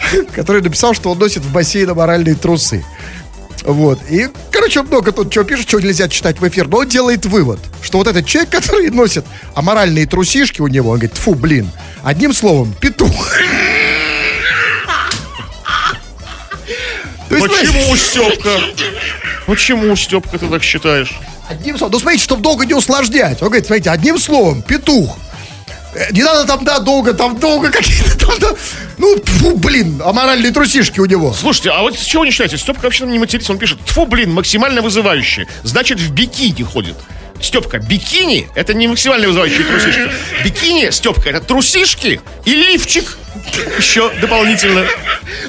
Speaker 2: который написал, что он носит в бассейн моральные трусы. Вот. И, короче, много тут чего пишет, чего нельзя читать в эфир. Но он делает вывод, что вот этот человек, который носит аморальные трусишки у него, он говорит, фу, блин. Одним словом, петух.
Speaker 1: Почему, Степка? Почему, Степка, ты так считаешь?
Speaker 2: Одним словом, ну смотрите, чтобы долго не усложнять. Он говорит, смотрите, одним словом, петух. Не надо там, да, долго, там долго какие-то там, да. Ну, фу, блин, аморальные трусишки у него.
Speaker 1: Слушайте, а вот с чего не считаете? Степка вообще не матерится, он пишет, тфу, блин, максимально вызывающий. Значит, в бикини ходит. Степка, бикини – это не максимально вызывающие трусишки. Бикини, Степка, это трусишки и лифчик еще дополнительно.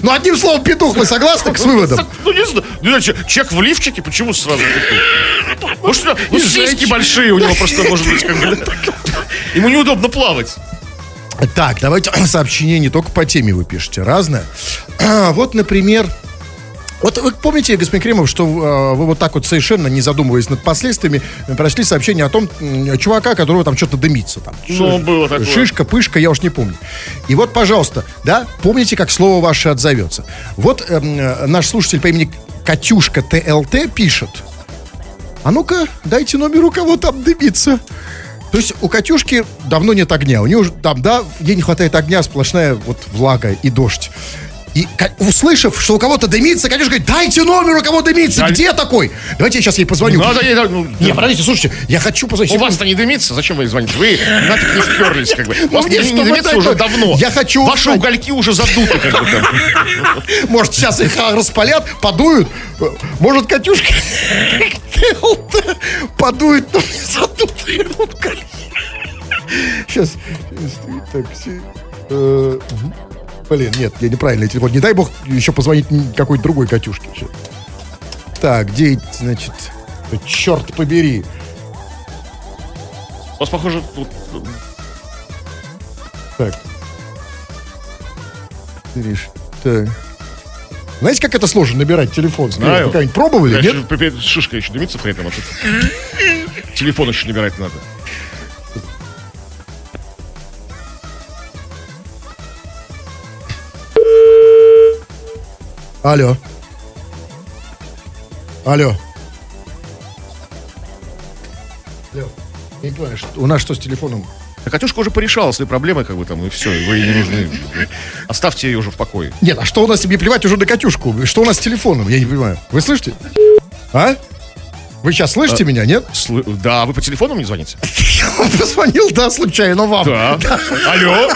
Speaker 2: Ну, одним словом, петух, вы согласны с выводом?
Speaker 1: Ну, не знаю. Ну, человек в лифчике, почему сразу петух? Может, ну,
Speaker 2: И
Speaker 1: сиськи большие у него просто, может быть, как бы. Ему неудобно плавать.
Speaker 2: Так, давайте сообщение не только по теме вы пишете, разное. Вот, например, вот вы помните, господин Кремов, что э, вы вот так вот совершенно не задумываясь над последствиями, э, прочли сообщение о том м, чувака, которого там что-то дымится. Там,
Speaker 1: Ну, было такое.
Speaker 2: Шишка, пышка, я уж не помню. И вот, пожалуйста, да, помните, как слово ваше отзовется. Вот эм, э, наш слушатель по имени Катюшка ТЛТ пишет. А ну-ка, дайте номер, у кого там дымится. То есть у Катюшки давно нет огня. У нее уже там, да, ей не хватает огня, сплошная вот влага и дождь. И услышав, что у кого-то дымится, Катюшка говорит, дайте номер, у кого дымится,
Speaker 1: Да.
Speaker 2: где такой? Давайте я сейчас ей позвоню.
Speaker 1: Надо ей, ну,
Speaker 2: Не, подождите, слушайте, я хочу позвонить.
Speaker 1: У вас-то не дымится, зачем вы звоните? Вы на не вперлись, как бы. У вас не, не дымится уже давно.
Speaker 2: Я хочу
Speaker 1: Ваши угольки уже задуты, как там.
Speaker 2: Может, сейчас их распалят, подуют. Может, Катюшка подует, но не задутые угольки. Сейчас. Так, э. Блин, нет, я неправильный телефон. Не дай бог еще позвонить какой-то другой Катюшке. Так, где, значит, черт побери.
Speaker 1: У вас, похоже, вот,
Speaker 2: Так. Видишь, так. Знаете, как это сложно набирать телефон?
Speaker 1: Знаю.
Speaker 2: Вы когда-нибудь пробовали,
Speaker 1: я
Speaker 2: нет?
Speaker 1: еще- шишка еще дымится при этом. а тут Телефон еще набирать надо.
Speaker 2: Алло. Алло. Алло. Я не понимаю, что- у нас что с телефоном?
Speaker 1: А Катюшка уже порешала свои проблемы, как бы там, и все, вы ей не нужны. Оставьте ее уже в покое.
Speaker 2: Нет, а что у нас тебе плевать уже на Катюшку? Что у нас с телефоном? Я не понимаю. Вы слышите? А? Вы сейчас слышите меня, нет?
Speaker 1: Слы- Да, вы по телефону мне звоните?
Speaker 2: Он позвонил, да, случайно вам.
Speaker 1: Да. Алло?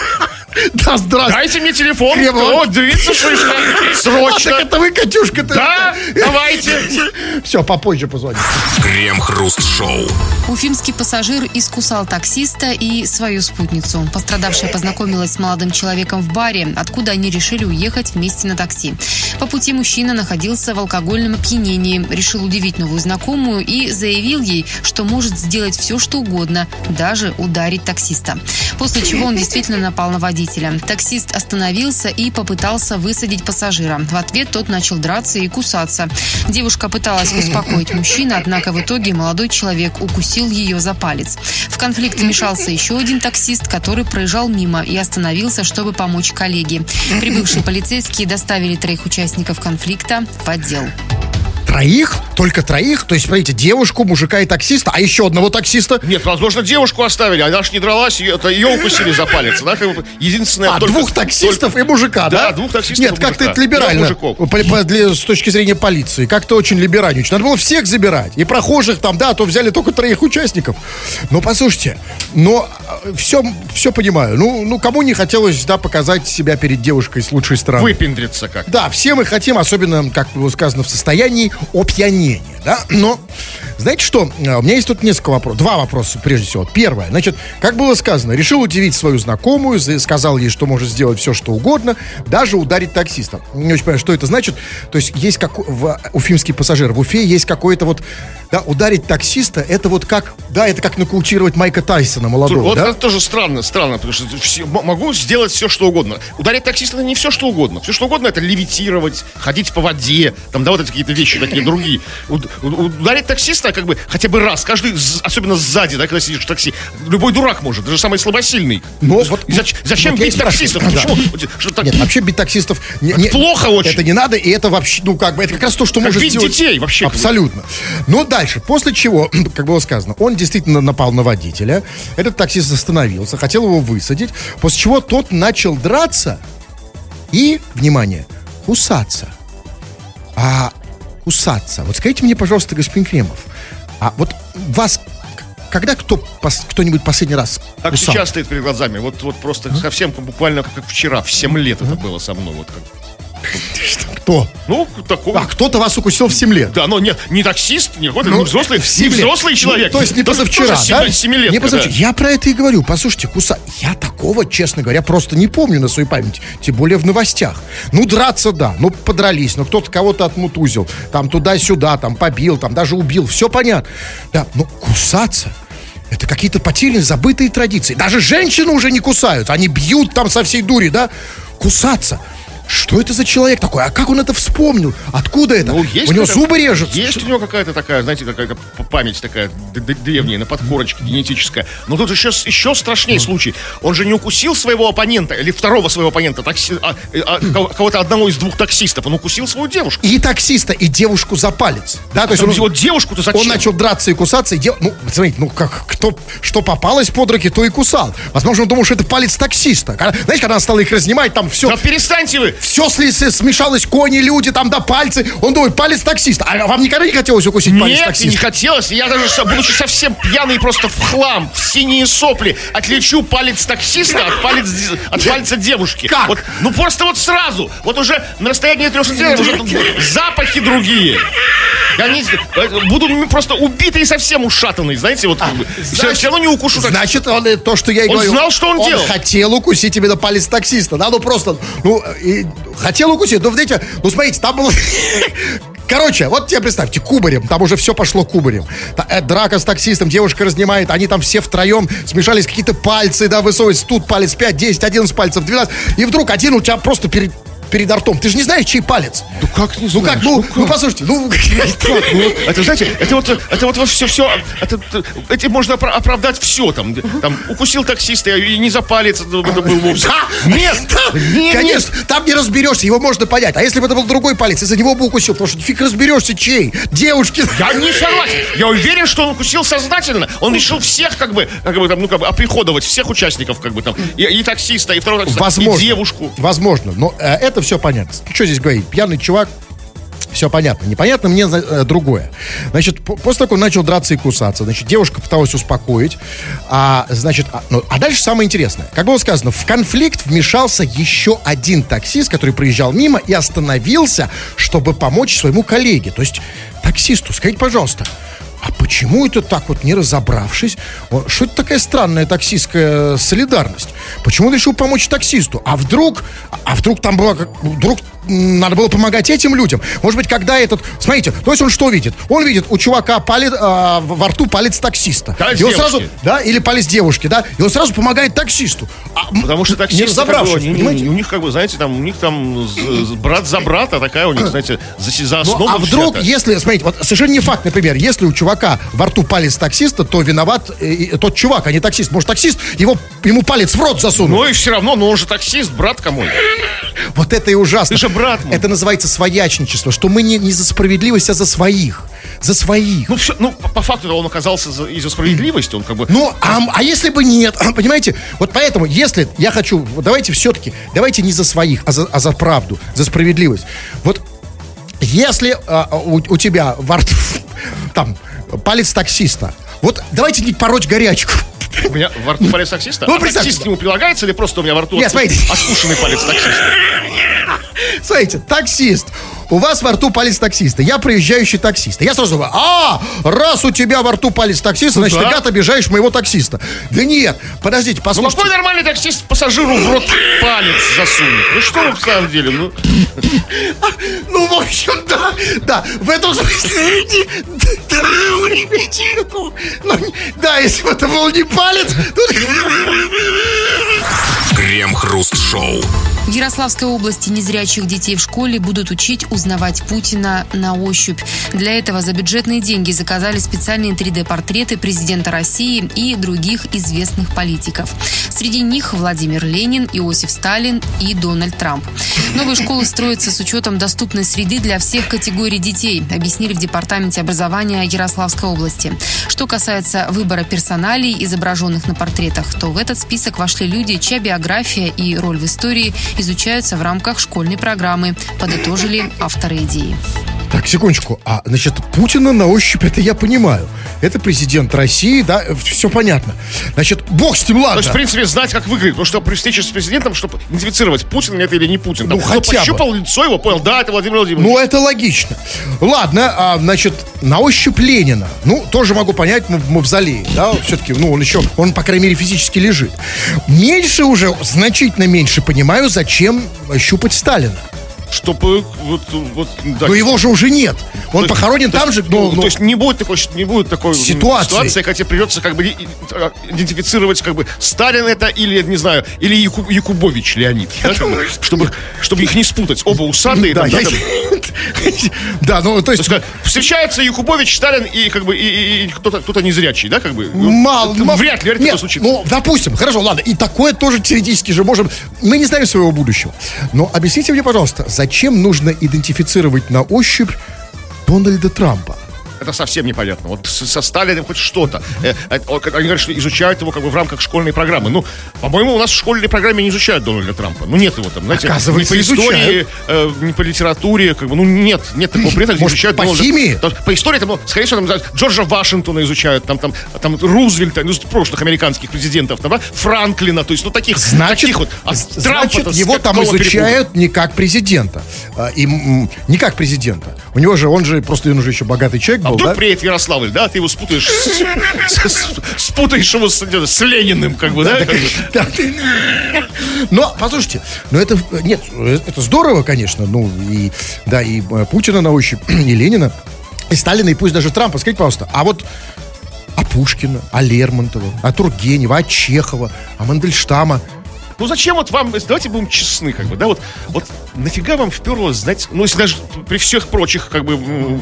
Speaker 2: Да, здравствуйте.
Speaker 1: Дайте мне телефон. О, дымится шишка. Срочно.
Speaker 2: так это вы, Катюшка-то?
Speaker 1: Да, давайте.
Speaker 2: Все, попозже позвоню.
Speaker 3: Крем-хруст-шоу.
Speaker 4: Уфимский пассажир искусал таксиста и свою спутницу. Пострадавшая познакомилась с молодым человеком в баре, откуда они решили уехать вместе на такси. По пути мужчина находился в алкогольном опьянении, решил удивить новую знакомую и заявил ей, что может сделать все, что угодно, даже ударить таксиста. После чего он действительно напал на водителя. Таксист остановился и попытался высадить пассажира. В ответ тот начал драться и кусаться. Девушка пыталась успокоить мужчину, однако в итоге молодой человек укусил ее за палец. В конфликт вмешался еще один таксист, который проезжал мимо и остановился, чтобы помочь коллеге. Прибывшие полицейские доставили троих участников конфликта в отдел.
Speaker 2: Троих? Только троих? То есть, смотрите, девушку, мужика и таксиста, а еще одного таксиста?
Speaker 1: Нет, возможно, девушку оставили, она ж не дралась, ее, это ее укусили за палец. Она как бы единственная...
Speaker 2: А,
Speaker 1: только-
Speaker 2: двух таксистов и мужика, да?
Speaker 1: Да, двух таксистов
Speaker 2: Нет, как-то это либерально. По- по- для- с точки зрения полиции. Как-то очень либерально. Надо было всех забирать. И прохожих там, да, а то взяли только троих участников. Но послушайте, но все, все понимаю. Ну, ну, кому не хотелось, да, показать себя перед девушкой с лучшей стороны.
Speaker 1: Выпендриться как.
Speaker 2: Да, все мы хотим, особенно, как было сказано, в состоянии опьянения, да? Но, знаете что, А, у меня есть тут несколько вопросов, два вопроса, прежде всего. Первое, значит, как было сказано, решил удивить свою знакомую, за- сказал ей, что может сделать все, что угодно, даже ударить таксиста. Не очень понимаю, что это значит. То есть есть как в уфимский пассажир, в Уфе есть какой-то вот, да, ударить таксиста, это вот как, да, это как нокаутировать Майка Тайсона молодого,
Speaker 1: Вот
Speaker 2: да?
Speaker 1: это тоже странно, странно, потому что все- могу сделать все, что угодно. Ударить таксиста не все, что угодно. Все, что угодно, это левитировать, ходить по воде, там, да, вот эти какие-то вещи всякие другие. Ударить таксиста как бы хотя бы раз, каждый, особенно сзади, да, когда сидишь в такси. Любой дурак может, даже самый слабосильный.
Speaker 2: Ну, вот-
Speaker 1: зач- зачем
Speaker 2: вот
Speaker 1: бить таксистов?
Speaker 2: спрашиваю.
Speaker 1: Почему? Так-
Speaker 2: Нет, вообще бить таксистов... не- не-
Speaker 1: плохо очень.
Speaker 2: Это не надо, и это вообще, ну, как бы, это как раз то, что может
Speaker 1: бить
Speaker 2: сделать...
Speaker 1: детей вообще.
Speaker 2: Абсолютно. Ну, дальше, после чего, как было сказано, он действительно напал на водителя, этот таксист остановился, хотел его высадить, после чего тот начал драться и, внимание, кусаться. А кусаться. Вот скажите мне, пожалуйста, господин Кремов, а вот вас, когда кто, пос- кто-нибудь последний раз
Speaker 1: Так
Speaker 2: кусал?
Speaker 1: сейчас стоит перед глазами. Вот, вот просто совсем буквально как, как вчера, в 7 лет это было со мной. Вот как.
Speaker 2: Кто?
Speaker 1: Ну, такой.
Speaker 2: А, кто-то вас укусил в 7 лет?
Speaker 1: Да, но нет, не таксист, не какой-то
Speaker 2: Ну,
Speaker 1: не взрослый,
Speaker 2: в
Speaker 1: не взрослый человек.
Speaker 2: Ну, то есть не позавчера,
Speaker 1: тоже
Speaker 2: да?
Speaker 1: семи- семилетка,
Speaker 2: Не позавчера.
Speaker 1: да.
Speaker 2: Я про это и говорю. Послушайте, куса... Я такого, честно говоря, просто не помню на своей памяти. Тем более в новостях. Ну, драться, да. Ну, подрались. Ну, кто-то кого-то отмутузил. Там туда-сюда, там побил, там даже убил. Все понятно. Да, но кусаться... Это какие-то потерянные, забытые традиции. Даже женщины уже не кусают. Они бьют там со всей дури, да? Кусаться. Что это за человек такой? А как он это вспомнил? Откуда это?
Speaker 1: Ну, есть
Speaker 2: у него
Speaker 1: какая-то-
Speaker 2: зубы режутся.
Speaker 1: Есть у него какая-то такая, знаете, такая п- память такая древняя, на подкорочке генетическая. Но тут еще, еще страшнее случай. Он же не укусил своего оппонента, или второго своего оппонента, такси, а- а, кого- кого-то одного из двух таксистов. Он укусил свою девушку.
Speaker 2: и таксиста, и девушку за палец. Да, то есть он,
Speaker 1: Вот девушку-то зачем?
Speaker 2: он начал драться и кусаться, и дев... Ну, смотрите, ну как, кто, что попалось под руки, то и кусал. Возможно, он думал, что это палец таксиста. Знаете, когда она стала их разнимать, там все,
Speaker 1: Да перестаньте вы!
Speaker 2: Все смешалось, кони, люди, там, да, пальцы. Он думает, палец таксиста. А вам никогда не хотелось укусить палец
Speaker 1: Нет, и не
Speaker 2: таксиста?
Speaker 1: хотелось. Я даже, будучи совсем пьяный просто в хлам, в синие сопли, отличу палец таксиста от, палец, от пальца девушки.
Speaker 2: Как?
Speaker 1: Вот, ну просто вот сразу. Вот уже на расстоянии трех сантиметров уже запахи другие. Не, э, буду просто убитый и совсем ушатанный, знаете, вот бы. Все, все равно не укушу так.
Speaker 2: Значит, он, э, то, что я и
Speaker 1: Он
Speaker 2: говорю.
Speaker 1: знал, что он делал.
Speaker 2: хотел укусить именно палец таксиста, да, ну просто, ну, и хотел укусить, ну, знаете, ну, смотрите, там было... Короче, вот тебе представьте, кубарем, там уже все пошло кубарем. Э, Драка с таксистом, девушка разнимает, они там все втроем смешались, какие-то пальцы, да, высовываются, тут палец 5, 10, 11 пальцев, 12, и вдруг один у тебя просто перед, перед ртом. Ты же не знаешь, чей палец.
Speaker 1: Ну как не
Speaker 2: Ну как, ну, ну послушайте, ну...
Speaker 1: Это, знаете, это вот, это вот, вот все, все, это, этим можно опра- оправдать все, там, там, укусил таксиста и не за палец это, это был вовсе.
Speaker 2: Да,
Speaker 1: Нет,
Speaker 2: да,
Speaker 1: нет,
Speaker 2: конечно, там не разберешься, его можно понять. А если бы это был другой палец, из-за него бы укусил, потому что фиг разберешься, чей. Девушки.
Speaker 1: Я не согласен. Я уверен, что он укусил сознательно. Он решил всех, как бы, как бы, там, ну, как бы, оприходовать всех участников, как бы, там, и, и таксиста, и второго таксиста,
Speaker 2: Возможно.
Speaker 1: и девушку.
Speaker 2: Возможно. Но э, это все понятно. Что здесь говорить? Пьяный чувак, все понятно. Непонятно мне э, другое. Значит, по- после того, как он начал драться и кусаться, значит, девушка пыталась успокоить. А, значит, а, ну, а дальше самое интересное. Как было сказано, в конфликт вмешался еще один таксист, который проезжал мимо и остановился, чтобы помочь своему коллеге. То есть таксисту, скажите, пожалуйста, а почему это так вот, не разобравшись? Что это такая странная таксистская солидарность? Почему он решил помочь таксисту? А вдруг, а вдруг там было, вдруг надо было помогать этим людям? Может быть, когда этот, смотрите, то есть он что видит? Он видит у чувака палец, а, в- во рту палец таксиста.
Speaker 1: Палец
Speaker 2: и он
Speaker 1: девушки.
Speaker 2: сразу, да, или палец девушки, да, и он сразу помогает таксисту. А,
Speaker 1: Потому что
Speaker 2: не
Speaker 1: таксисты, как бы,
Speaker 2: разобравшись,
Speaker 1: они-
Speaker 2: понимаете?
Speaker 1: у них, как бы, знаете, там, у них там брат за брата такая у них, знаете, за, за
Speaker 2: Ну,
Speaker 1: основу
Speaker 2: а вдруг, если, смотрите, вот совершенно не факт, например, если у чувака во рту палец таксиста, то виноват э, тот чувак, а не таксист. Может, таксист его, ему палец в рот засунул.
Speaker 1: Ну и все равно, но он же таксист, брат кому?
Speaker 2: вот это и ужасно.
Speaker 1: Ты же брат мой.
Speaker 2: Это называется своячничество, что мы не, не за справедливость, а за своих. За своих.
Speaker 1: Ну, все, ну, по, по факту он оказался за- из-за справедливости, он как бы...
Speaker 2: Ну, а, а если бы нет, понимаете? Вот поэтому, если я хочу, давайте все-таки, давайте не за своих, а за, а за правду, за справедливость. Вот если а, у, у тебя во рту, там, палец таксиста, вот давайте не пороть горячку.
Speaker 1: У меня во рту палец таксиста?
Speaker 2: Ну,
Speaker 1: а таксист к нему прилагается или просто у меня во рту
Speaker 2: Нет, смотрите.
Speaker 1: откушенный палец таксиста?
Speaker 2: Смотрите, таксист. У вас во рту палец таксиста. Я проезжающий таксист. Я сразу говорю, а, раз у тебя во рту палец таксиста, значит,
Speaker 1: Ну да.
Speaker 2: ты гад обижаешь моего таксиста. Да нет, подождите,
Speaker 1: Ну
Speaker 2: послушайте.
Speaker 1: какой нормальный таксист пассажиру в рот палец засунет? Ну что вы в самом деле? Ну,
Speaker 2: Ну, в общем, да, да, в этом смысле, ребятинку. Ну, да, если бы это был не палец, то...
Speaker 3: Крем-хруст-шоу.
Speaker 4: В Ярославской области незрячих детей в школе будут учить узнавать Путина на ощупь. Для этого за бюджетные деньги заказали специальные 3D-портреты президента России и других известных политиков. Среди них Владимир Ленин, Иосиф Сталин и Дональд Трамп. Новые школы строятся с учетом доступной среды для всех категорий детей, объяснили в Департаменте образования Ярославской области. Что касается выбора персоналей, изображенных на портретах, то в этот список вошли люди, чья биография и роль в истории изучаются в рамках школьной программы, подытожили авторы идеи.
Speaker 2: Так, секундочку. А, значит, Путина на ощупь, это я понимаю. Это президент России, да, все понятно. Значит, бог с ним,
Speaker 1: То
Speaker 2: ладно.
Speaker 1: есть, в принципе, знать, как выглядит. Потому что при встрече с президентом, чтобы идентифицировать, Путин это или не Путин.
Speaker 2: Ну,
Speaker 1: Там,
Speaker 2: хотя
Speaker 1: кто
Speaker 2: бы.
Speaker 1: пощупал лицо его, понял, да, это Владимир Владимирович.
Speaker 2: Ну, это логично. Ладно, а, значит, на ощупь Ленина. Ну, тоже могу понять, мы в мавзолее, да, все-таки, ну, он еще, он, по крайней мере, физически лежит. Меньше уже, значительно меньше понимаю, зачем щупать Сталина.
Speaker 1: Чтобы вот, вот, да,
Speaker 2: Но его же уже нет. Он
Speaker 1: То
Speaker 2: похоронен
Speaker 1: то
Speaker 2: там же, но,
Speaker 1: ну,
Speaker 2: но-
Speaker 1: то есть не будет такой, не будет такой
Speaker 2: Ситуации.
Speaker 1: ситуации, хотя придется как бы идентифицировать, как бы Сталин это или, не знаю, или Яку- Якубович Леонид. да, бы, чтобы, чтобы их не спутать. Оба усатые.
Speaker 2: Да,
Speaker 1: там, да,
Speaker 2: я-
Speaker 1: там.
Speaker 2: Да, ну, то есть...
Speaker 1: встречается Якубович, Сталин и как бы и, кто-то, кто-то незрячий, да, как бы?
Speaker 2: Мало,
Speaker 1: Вряд ли, это случится.
Speaker 2: Ну, допустим, хорошо, ладно. И такое тоже теоретически же можем. Мы не знаем своего будущего. Но объясните мне, пожалуйста, зачем нужно идентифицировать на ощупь Дональда Трампа?
Speaker 1: Это совсем непонятно. Вот со Сталиным хоть что-то. Э, э, Они говорят, что изучают его как бы в рамках школьной программы. Ну, по-моему, у нас в школьной программе не изучают Дональда Трампа. Ну, нет его там, знаете,
Speaker 2: Оказывается,
Speaker 1: ни по истории,
Speaker 2: изучают.
Speaker 1: э, ни по литературе, как бы, ну, нет, нет такого предмета,
Speaker 2: Может,
Speaker 1: изучают
Speaker 2: по
Speaker 1: Дональда-
Speaker 2: химии?
Speaker 1: Там, по истории, там, ну, скорее всего, там, Джорджа Вашингтона изучают, там, там, там Рузвельта, ну, прошлых американских президентов, там, да, Франклина, то есть, ну, таких,
Speaker 2: Значит,
Speaker 1: таких вот. А
Speaker 2: значит его там
Speaker 1: какого перепуга?
Speaker 2: изучают не как президента. А, И не как президента. У него же, он же, просто он уже еще богатый человек был,
Speaker 1: вдруг
Speaker 2: да?
Speaker 1: приедет Ярославль, да, ты его спутаешь спутаешь его с, Лениным, как бы, да?
Speaker 2: Но, послушайте, но это, нет, это здорово, конечно, ну, и, да, и э, Путина на ощупь, и Ленина, и Сталина, и пусть даже Трампа. Скажите, пожалуйста, а вот а Пушкина, а Лермонтова, а Тургенева, а Чехова, а Мандельштама,
Speaker 1: Ну зачем вот вам, давайте будем честны, как бы, да, вот, вот нафига вам вперлось знать, ну если даже при всех прочих, как бы,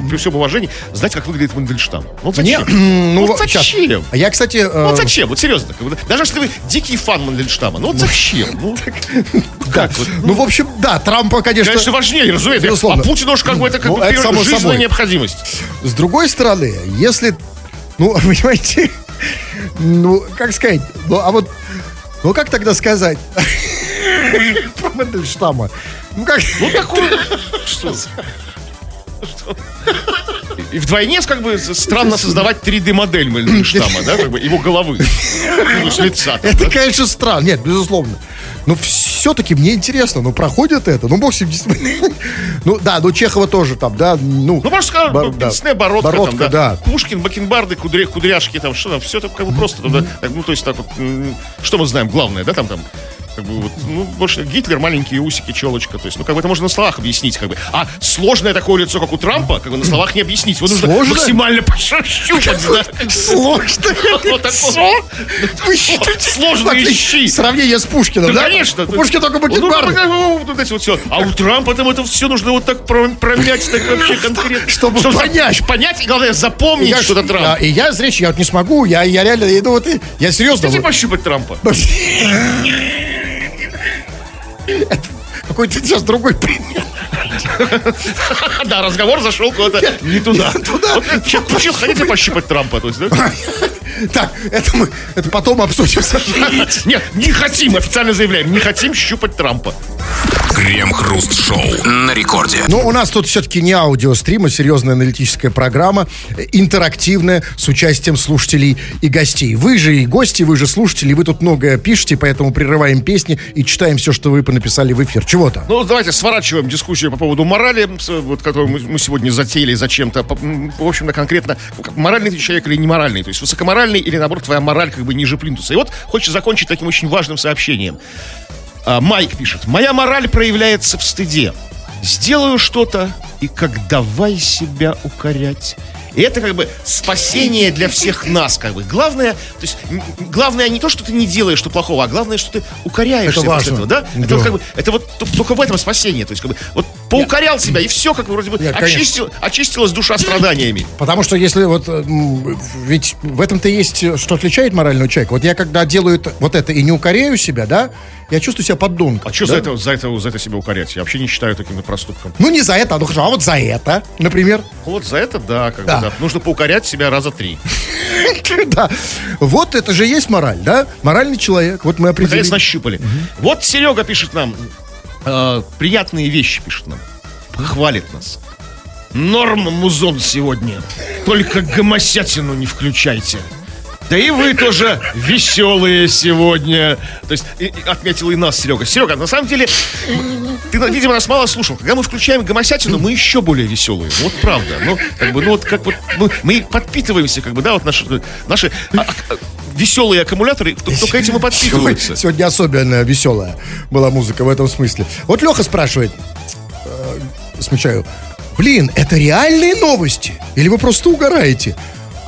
Speaker 1: при всем уважении, знать, как выглядит Мандельштам. Ну вот
Speaker 2: Мне,
Speaker 1: зачем?
Speaker 2: ну,
Speaker 1: вот зачем?
Speaker 2: А я, кстати, э,
Speaker 1: Ну вот зачем? Вот серьезно. Как бы, даже если вы дикий фан Мандельштама, ну вот зачем? Ну,
Speaker 2: да, ну, в общем, да, Трампа, конечно,
Speaker 1: конечно, важнее, разумеется.
Speaker 2: Безусловно.
Speaker 1: А Путину уж как бы это как
Speaker 2: Ну,
Speaker 1: бы жизненная необходимость.
Speaker 2: С другой стороны, если, ну, понимаете, ну, как сказать, ну, а вот, ну, как тогда сказать Мандельштама? Ну, как,
Speaker 1: Ну такой... Что? И вдвойне как бы странно создавать 3D-модель Мандельштама, да, как бы его головы, ну, с лица.
Speaker 2: это, конечно, странно, нет, безусловно. Но все-таки мне интересно, ну, проходит это, ну, бог с ним, действительно. Ну, да, ну, Чехова тоже там, да, ну...
Speaker 1: Ну, просто сказать,
Speaker 2: Бар-
Speaker 1: ну,
Speaker 2: да.
Speaker 1: бородка,
Speaker 2: Бородка,
Speaker 1: там, да.
Speaker 2: да.
Speaker 1: Пушкин, бакенбарды, кудря- кудряшки, там, что там, все это как бы просто, там, да, ну, то есть так вот, что мы знаем, главное, да, там, там, как бы вот, ну, больше Гитлер, маленькие усики, челочка, то есть, ну, как бы это можно на словах объяснить, как бы, а сложное такое лицо, как у Трампа, как бы на словах не объяснить, его нужно
Speaker 2: Сложно?
Speaker 1: максимально пошащупать, да.
Speaker 2: Сложно.
Speaker 1: Вот такое.
Speaker 2: Вы считаете?
Speaker 1: Сложные щи.
Speaker 2: Сравнение с Пушкиным,
Speaker 1: Да, конечно.
Speaker 2: У Пушкина только
Speaker 1: Ну, ну,
Speaker 2: бакенбарды.
Speaker 1: ну, вот эти вот все. А у Трампа там это все нужно вот так про- промять, так вообще конкретно.
Speaker 2: Чтобы понять.
Speaker 1: Понять и, главное, запомнить, что это Трамп.
Speaker 2: И я зречь, я вот не смогу, я, реально, ну вот, я серьезно.
Speaker 1: Хотите
Speaker 2: вот-
Speaker 1: пощупать Трампа?
Speaker 2: Какой-то сейчас другой пример.
Speaker 1: Да, разговор зашел куда-то не туда.
Speaker 2: туда.
Speaker 1: Чё, хотите пощупать Трампа? То есть, да?
Speaker 2: Так, это мы, это потом обсудим.
Speaker 1: Нет, не хотим, официально заявляем, не хотим щупать Трампа.
Speaker 3: Крем-хруст-шоу на рекорде.
Speaker 2: Но у нас тут все-таки не аудиострим, а серьезная аналитическая программа, э, интерактивная, с участием слушателей и гостей. Вы же и гости, вы же слушатели, вы тут многое пишете, поэтому прерываем песни и читаем все, что вы понаписали в эфир. Чего-то.
Speaker 1: Ну, давайте сворачиваем дискуссию по поводу морали, вот, которую мы, мы сегодня затеяли зачем-то. В общем-то, конкретно, моральный ты человек или неморальный. То есть высокоморальный или, наоборот, твоя мораль как бы ниже плинтуса. И вот хочется закончить таким очень важным сообщением. А, Майк пишет. «Моя мораль проявляется в стыде. Сделаю что-то, и как давай себя укорять. И это как бы спасение для всех нас, как бы. Главное, то есть, главное не то, что ты не делаешь что плохого, а главное, что ты укоряешься
Speaker 2: Это
Speaker 1: после
Speaker 2: важно.
Speaker 1: этого, да? Это
Speaker 2: Да.
Speaker 1: вот как бы, это вот только в этом спасение, то есть как бы, вот поукорял себя, и все, как вроде бы,
Speaker 2: Нет,
Speaker 1: очистил, очистилась душа страданиями.
Speaker 2: Потому что если вот, ведь в этом-то есть, что отличает морального человека. Вот я когда делаю это- вот это и не укоряю себя, да, я чувствую себя поддонком.
Speaker 1: А что
Speaker 2: да?
Speaker 1: за это, за это, за это себя укорять? Я вообще не считаю таким проступком.
Speaker 2: Ну, не за это, ну хорошо, а вот за это, например.
Speaker 1: Вот за это, да, как
Speaker 2: Да.
Speaker 1: бы, да. Нужно поукорять себя раза три.
Speaker 2: Да. Вот это же есть мораль, да? Моральный человек. Вот мы определили.
Speaker 1: Наконец нащупали. Вот Серега пишет нам, э, приятные вещи пишет нам. Хвалит нас. Норм музон сегодня. Только гомосятину не включайте. Да и вы тоже веселые сегодня. То есть и- и отметил и нас Серега. Серега, на самом деле, ты, видимо, нас мало слушал. Когда мы включаем гомосятину, мы еще более веселые. Вот правда. Ну, как бы, ну вот как вот мы, мы подпитываемся, как бы, да, вот наши, наши а, а, веселые аккумуляторы только этим и подпитываются.
Speaker 2: Сегодня особенно веселая была музыка в этом смысле. Вот Леха спрашивает, э, смечаю, блин, это реальные новости? Или вы просто угораете?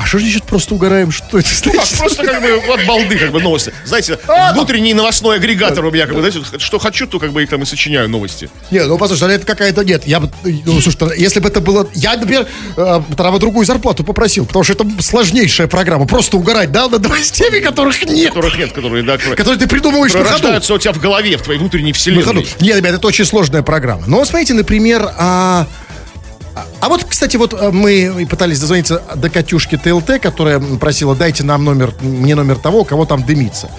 Speaker 2: А что значит просто угораем? Что это
Speaker 1: Ну,
Speaker 2: значит?
Speaker 1: как, просто как бы от балды, как бы новости. Знаете, внутренний новостной агрегатор у меня, как бы, знаете, что хочу, то как бы и там и сочиняю новости.
Speaker 2: Нет, ну послушай, это какая-то нет. Я бы, ну, слушай, если бы это было, я, например, э, тогда бы другую зарплату попросил, потому что это сложнейшая программа. Просто угорать, да, над новостями, которых нет,
Speaker 1: Которых нет, которые, да, которые,
Speaker 2: которые ты придумываешь на ходу.
Speaker 1: у тебя в голове, в твоей внутренней вселенной.
Speaker 2: Нет, ребят, это очень сложная программа. Но вот смотрите, например, а, а- а вот, кстати, вот а, мы пытались дозвониться до Катюшки ТЛТ, которая просила, дайте нам номер, мне номер того, кого там дымится.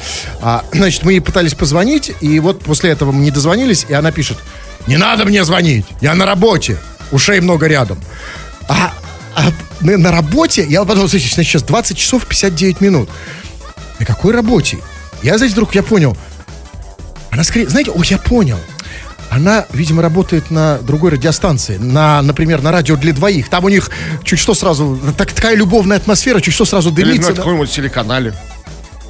Speaker 2: А, значит, мы ей пытались позвонить, и вот после этого мы не дозвонились, и она пишет, не надо мне звонить, я на работе, ушей много рядом. А, а на, работе, я подумал, значит, сейчас 20 часов 59 минут. На какой работе? Я, знаете, вдруг я понял, она скорее, знаете, о, я понял. Она, видимо, работает на другой радиостанции, на, например, на радио для двоих. Там у них чуть что сразу, так, такая любовная атмосфера, чуть что сразу
Speaker 1: Или
Speaker 2: дымится.
Speaker 1: на
Speaker 2: да.
Speaker 1: каком-нибудь телеканале,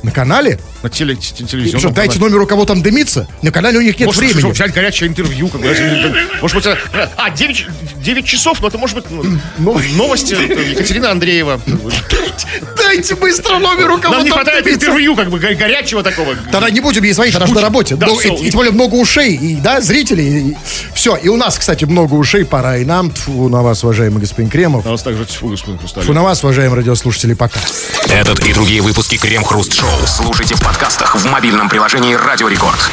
Speaker 2: На канале?
Speaker 1: На теле, телевизионном
Speaker 2: дайте
Speaker 1: канале.
Speaker 2: номер, у кого там дымится? На канале у них нет
Speaker 1: Может,
Speaker 2: времени.
Speaker 1: что, взять горячее интервью, как может быть, а, 9, 9 часов, но это может быть ну, новости это Екатерина Андреева.
Speaker 2: Дайте быстро номер, у кого
Speaker 1: Нам не хватает
Speaker 2: дымится.
Speaker 1: интервью, как бы, го- горячего такого.
Speaker 2: Тогда не будем ей звонить, она же на работе.
Speaker 1: Да, всё.
Speaker 2: и, и тем более много ушей, и, да, зрителей. все, и у нас, кстати, много ушей, пора и нам. Тьфу на вас, уважаемый господин Кремов.
Speaker 1: А у нас также тьфу, господин Хрусталев.
Speaker 2: Тьфу на вас, уважаемые радиослушатели, пока.
Speaker 3: Этот и другие выпуски Крем Хруст Шоу слушайте в подкастах в мобильном приложении Радио Рекорд.